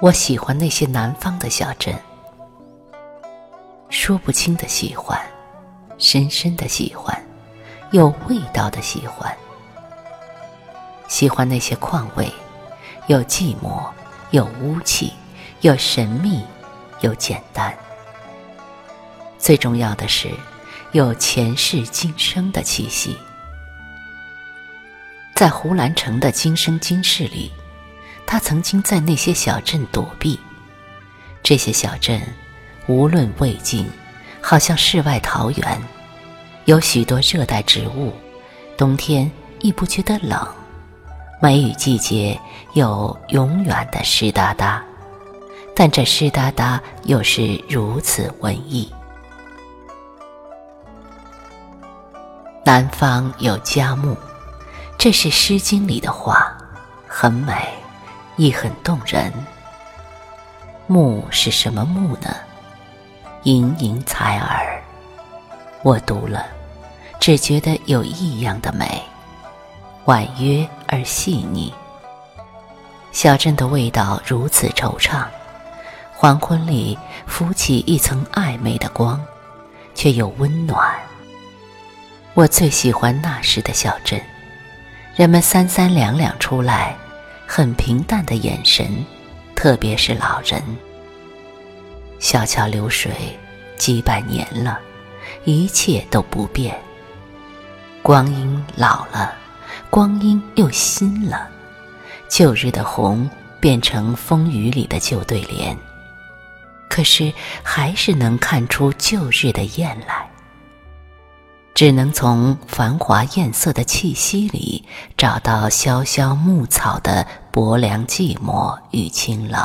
我喜欢那些南方的小镇，说不清的喜欢，深深的喜欢，有味道的喜欢。喜欢那些况味，有寂寞，有污气，有神秘，有简单。最重要的是，有前世今生的气息。在胡兰成的今生今世里。他曾经在那些小镇躲避，这些小镇无论魏晋，好像世外桃源，有许多热带植物，冬天亦不觉得冷，梅雨季节有永远的湿哒哒，但这湿哒哒又是如此文艺。南方有佳木，这是《诗经》里的话，很美。亦很动人。木是什么木呢？盈盈采耳。我读了，只觉得有异样的美，婉约而细腻。小镇的味道如此惆怅，黄昏里浮起一层暧昧的光，却又温暖。我最喜欢那时的小镇，人们三三两两出来。很平淡的眼神，特别是老人。小桥流水，几百年了，一切都不变。光阴老了，光阴又新了，旧日的红变成风雨里的旧对联，可是还是能看出旧日的艳来。只能从繁华艳色的气息里，找到萧萧牧草的薄凉寂寞与清冷。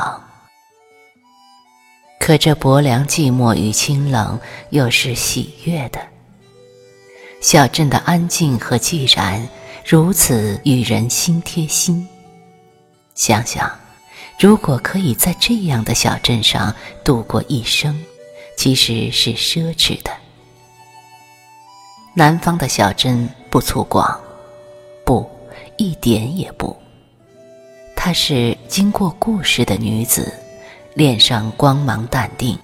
可这薄凉寂寞与清冷，又是喜悦的。小镇的安静和寂然，如此与人心贴心。想想，如果可以在这样的小镇上度过一生，其实是奢侈的。南方的小镇不粗犷，不，一点也不。她是经过故事的女子，脸上光芒淡定，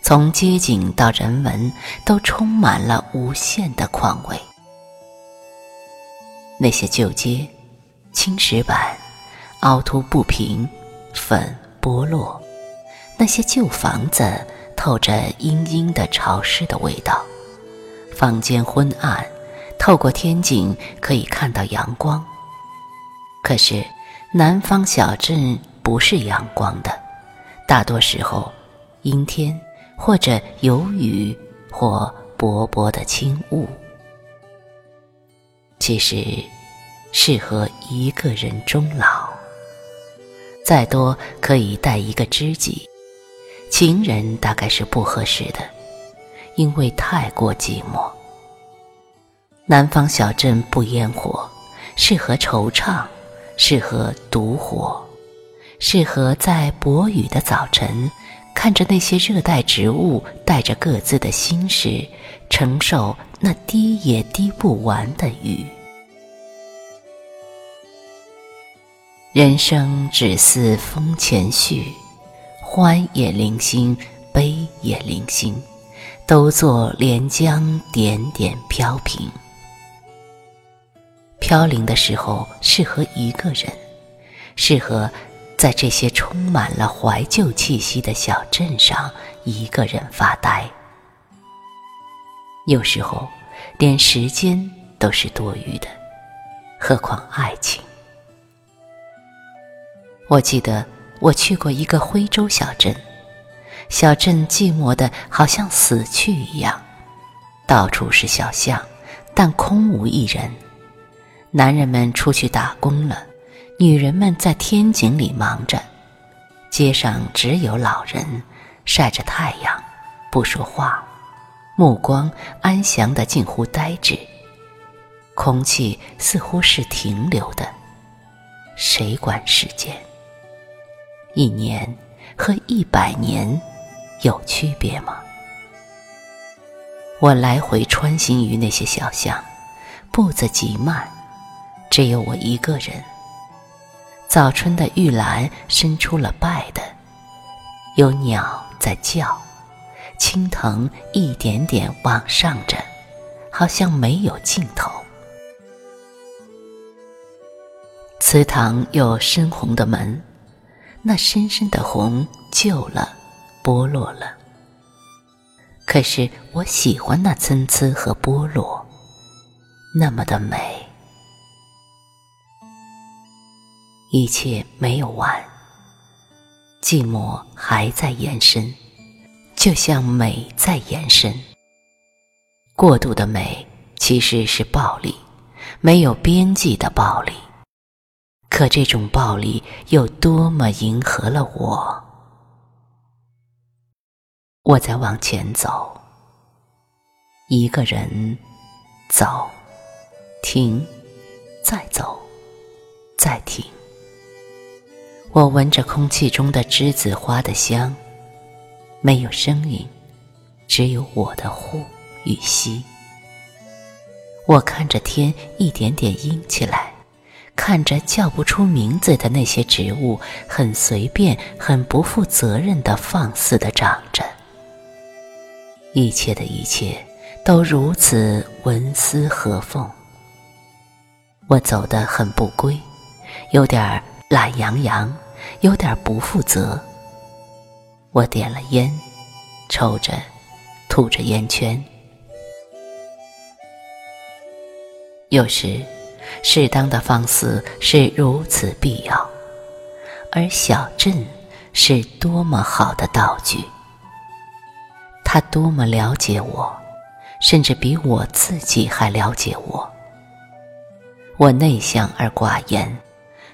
从街景到人文都充满了无限的况味。那些旧街，青石板，凹凸不平，粉剥落；那些旧房子，透着阴阴的潮湿的味道。房间昏暗，透过天井可以看到阳光。可是，南方小镇不是阳光的，大多时候阴天，或者有雨，或薄薄的轻雾。其实，适合一个人终老，再多可以带一个知己，情人大概是不合适的。因为太过寂寞，南方小镇不烟火，适合惆怅，适合独活，适合在薄雨的早晨，看着那些热带植物带着各自的心事，承受那滴也滴不完的雨。人生只似风前絮，欢也零星，悲也零星。都作连江点点飘萍，飘零的时候适合一个人，适合在这些充满了怀旧气息的小镇上一个人发呆。有时候，连时间都是多余的，何况爱情？我记得我去过一个徽州小镇。小镇寂寞的，好像死去一样，到处是小巷，但空无一人。男人们出去打工了，女人们在天井里忙着，街上只有老人晒着太阳，不说话，目光安详的近乎呆滞。空气似乎是停留的，谁管时间？一年和一百年。有区别吗？我来回穿行于那些小巷，步子极慢，只有我一个人。早春的玉兰伸出了败的，有鸟在叫，青藤一点点往上着，好像没有尽头。祠堂有深红的门，那深深的红旧了，剥落了。可是我喜欢那参差和剥落，那么的美。一切没有完，寂寞还在延伸，就像美在延伸。过度的美其实是暴力，没有边际的暴力。可这种暴力又多么迎合了我？我在往前走，一个人走，停，再走，再停。我闻着空气中的栀子花的香，没有声音，只有我的呼与吸。我看着天一点点阴起来，看着叫不出名字的那些植物，很随便、很不负责任的放肆的长着。一切的一切都如此纹丝合缝。我走得很不归，有点懒洋洋。有点不负责。我点了烟，抽着，吐着烟圈。有时，适当的放肆是如此必要，而小镇是多么好的道具。他多么了解我，甚至比我自己还了解我。我内向而寡言。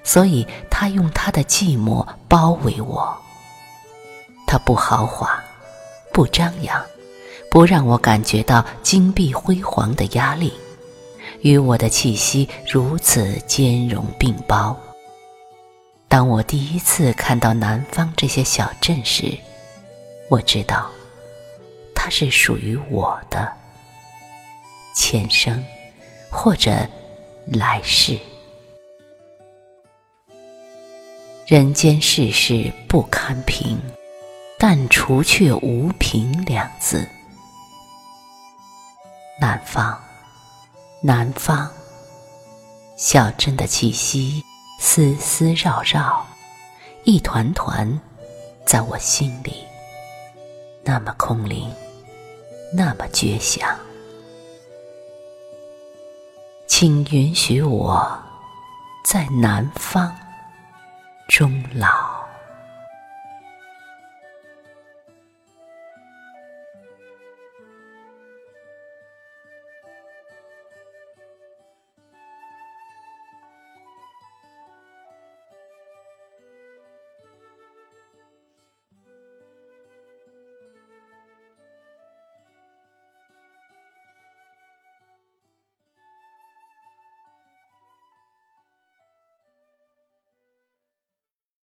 所以，他用他的寂寞包围我。他不豪华，不张扬，不让我感觉到金碧辉煌的压力，与我的气息如此兼容并包。当我第一次看到南方这些小镇时，我知道，它是属于我的，前生，或者来世。人间世事不堪平，但除却无凭两字。南方，南方，小镇的气息丝丝绕绕，一团团，在我心里，那么空灵，那么绝响。请允许我在南方。终老。